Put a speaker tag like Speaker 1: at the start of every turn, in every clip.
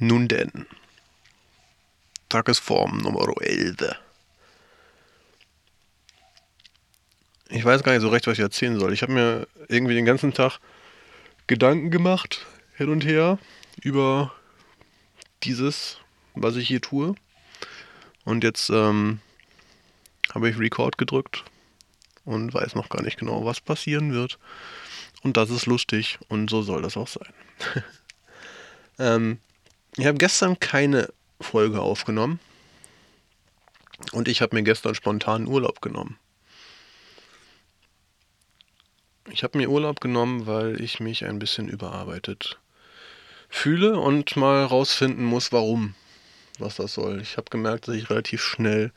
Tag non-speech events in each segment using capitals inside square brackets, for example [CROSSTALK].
Speaker 1: Nun denn. Tagesform Nummer 11. Ich weiß gar nicht so recht, was ich erzählen soll. Ich habe mir irgendwie den ganzen Tag Gedanken gemacht, hin und her, über dieses, was ich hier tue. Und jetzt ähm, habe ich Record gedrückt und weiß noch gar nicht genau, was passieren wird. Und das ist lustig und so soll das auch sein. [LAUGHS] ähm, ich habe gestern keine Folge aufgenommen und ich habe mir gestern spontan Urlaub genommen. Ich habe mir Urlaub genommen, weil ich mich ein bisschen überarbeitet fühle und mal rausfinden muss, warum, was das soll. Ich habe gemerkt, dass ich relativ schnell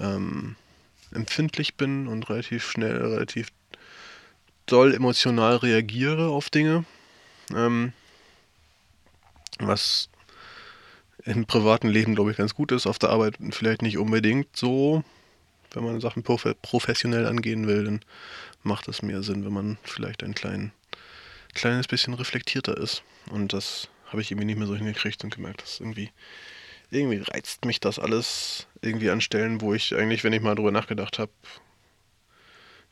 Speaker 1: ähm, empfindlich bin und relativ schnell, relativ doll emotional reagiere auf Dinge. Ähm, was im privaten Leben, glaube ich, ganz gut ist. Auf der Arbeit vielleicht nicht unbedingt so. Wenn man Sachen professionell angehen will, dann macht es mehr Sinn, wenn man vielleicht ein klein, kleines bisschen reflektierter ist. Und das habe ich irgendwie nicht mehr so hingekriegt und gemerkt, dass irgendwie, irgendwie reizt mich das alles irgendwie an Stellen, wo ich eigentlich, wenn ich mal drüber nachgedacht habe,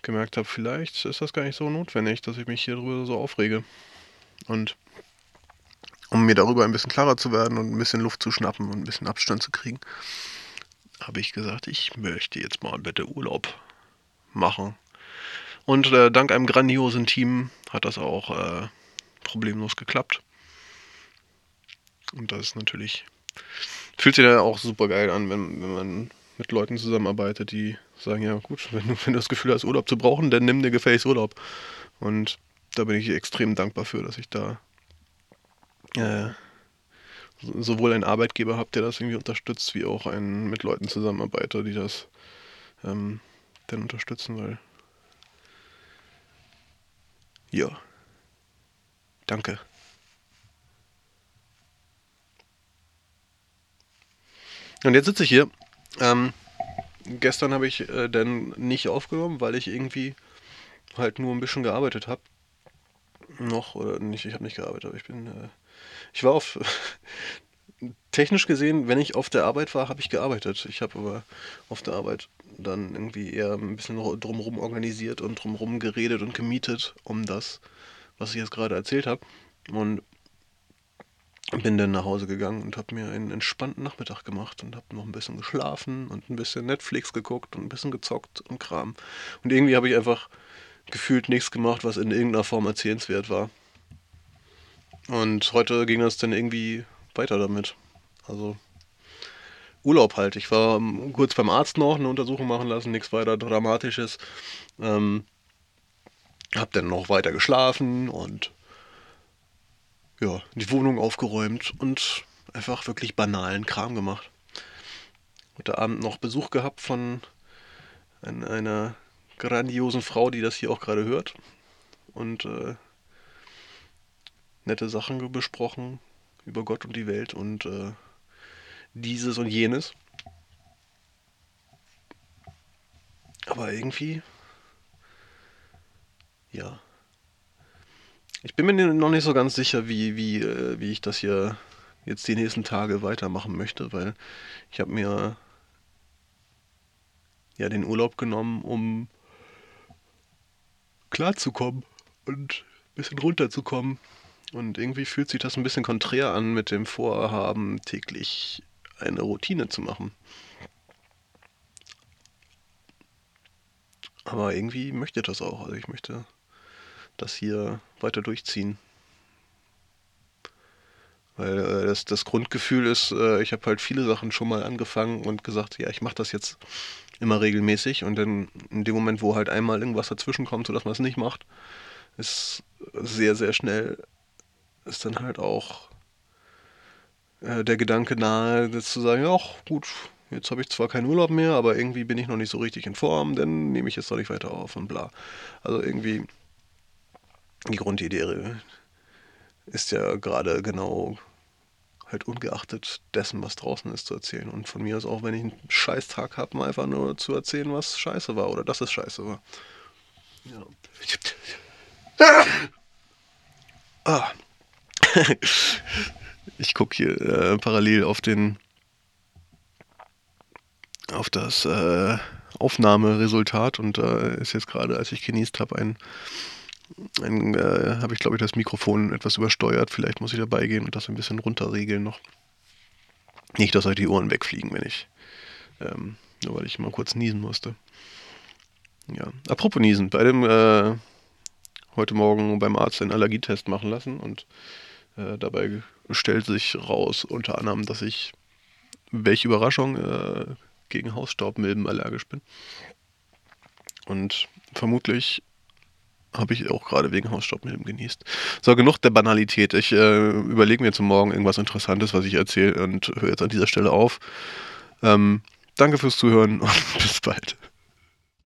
Speaker 1: gemerkt habe, vielleicht ist das gar nicht so notwendig, dass ich mich hier drüber so aufrege. Und mir darüber ein bisschen klarer zu werden und ein bisschen Luft zu schnappen und ein bisschen Abstand zu kriegen, habe ich gesagt, ich möchte jetzt mal bitte Urlaub machen. Und äh, dank einem grandiosen Team hat das auch äh, problemlos geklappt. Und das ist natürlich, fühlt sich dann auch super geil an, wenn, wenn man mit Leuten zusammenarbeitet, die sagen, ja gut, wenn du, wenn du das Gefühl hast, Urlaub zu brauchen, dann nimm dir gefälligst Urlaub. Und da bin ich extrem dankbar für, dass ich da äh, sowohl einen Arbeitgeber habe, der das irgendwie unterstützt, wie auch einen mit Leuten zusammenarbeiter, die das ähm, dann unterstützen, weil ja. Danke. Und jetzt sitze ich hier. Ähm, gestern habe ich äh, dann nicht aufgenommen, weil ich irgendwie halt nur ein bisschen gearbeitet habe. Noch, oder nicht, ich habe nicht gearbeitet, aber ich bin. Äh, ich war auf. [LAUGHS] technisch gesehen, wenn ich auf der Arbeit war, habe ich gearbeitet. Ich habe aber auf der Arbeit dann irgendwie eher ein bisschen drumherum organisiert und drumherum geredet und gemietet um das, was ich jetzt gerade erzählt habe. Und bin dann nach Hause gegangen und habe mir einen entspannten Nachmittag gemacht und habe noch ein bisschen geschlafen und ein bisschen Netflix geguckt und ein bisschen gezockt und Kram. Und irgendwie habe ich einfach gefühlt nichts gemacht, was in irgendeiner Form erzählenswert war. Und heute ging das dann irgendwie weiter damit. Also Urlaub halt. Ich war ähm, kurz beim Arzt noch eine Untersuchung machen lassen, nichts weiter Dramatisches. Ähm, hab dann noch weiter geschlafen und ja, die Wohnung aufgeräumt und einfach wirklich banalen Kram gemacht. Heute Abend noch Besuch gehabt von einer grandiosen Frau, die das hier auch gerade hört. Und äh, nette Sachen besprochen über Gott und die Welt und äh, dieses und jenes. Aber irgendwie, ja. Ich bin mir noch nicht so ganz sicher, wie, wie, äh, wie ich das hier jetzt die nächsten Tage weitermachen möchte, weil ich habe mir ja den Urlaub genommen, um klarzukommen und ein bisschen runterzukommen. Und irgendwie fühlt sich das ein bisschen konträr an mit dem Vorhaben, täglich eine Routine zu machen. Aber irgendwie möchte das auch. Also ich möchte das hier weiter durchziehen. Weil äh, das, das Grundgefühl ist, äh, ich habe halt viele Sachen schon mal angefangen und gesagt, ja, ich mache das jetzt immer regelmäßig. Und dann in dem Moment, wo halt einmal irgendwas dazwischen kommt, sodass man es nicht macht, ist sehr, sehr schnell, ist dann halt auch äh, der Gedanke nahe, zu sagen, ja, gut, jetzt habe ich zwar keinen Urlaub mehr, aber irgendwie bin ich noch nicht so richtig in Form, dann nehme ich jetzt doch nicht weiter auf und bla. Also irgendwie die Grundidee ist ja gerade genau halt ungeachtet dessen, was draußen ist, zu erzählen. Und von mir aus auch, wenn ich einen Scheißtag habe, mal einfach nur zu erzählen, was scheiße war oder dass es scheiße war. Ja. Ah. [LAUGHS] Ich gucke hier äh, parallel auf den auf das äh, Aufnahmeresultat und da äh, ist jetzt gerade, als ich genießt habe, ein, ein äh, habe ich glaube ich das Mikrofon etwas übersteuert. Vielleicht muss ich dabei gehen und das ein bisschen runterregeln noch. Nicht, dass euch die Ohren wegfliegen, wenn ich, ähm, nur weil ich mal kurz niesen musste. Ja, apropos niesen, bei dem äh, heute Morgen beim Arzt einen Allergietest machen lassen und äh, dabei stellt sich raus unter anderem, dass ich, welche Überraschung, äh, gegen Hausstaubmilben allergisch bin. Und vermutlich habe ich auch gerade wegen Hausstaubmilben genießt. So, genug der Banalität. Ich äh, überlege mir zum Morgen irgendwas Interessantes, was ich erzähle und höre jetzt an dieser Stelle auf. Ähm, danke fürs Zuhören [LAUGHS] und bis bald.